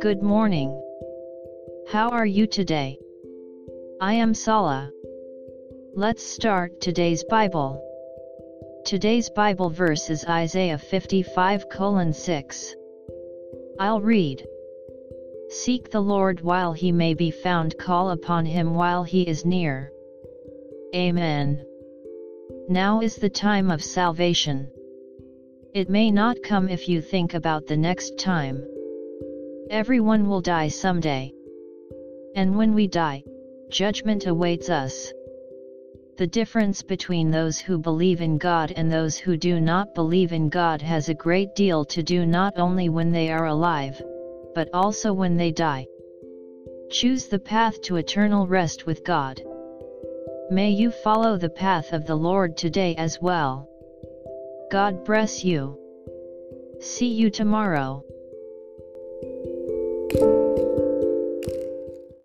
Good morning. How are you today? I am Sala. Let's start today's Bible. Today's Bible verse is Isaiah 55 6. I'll read. Seek the Lord while he may be found, call upon him while he is near. Amen. Now is the time of salvation. It may not come if you think about the next time. Everyone will die someday. And when we die, judgment awaits us. The difference between those who believe in God and those who do not believe in God has a great deal to do not only when they are alive, but also when they die. Choose the path to eternal rest with God. May you follow the path of the Lord today as well. God bless you. See you tomorrow.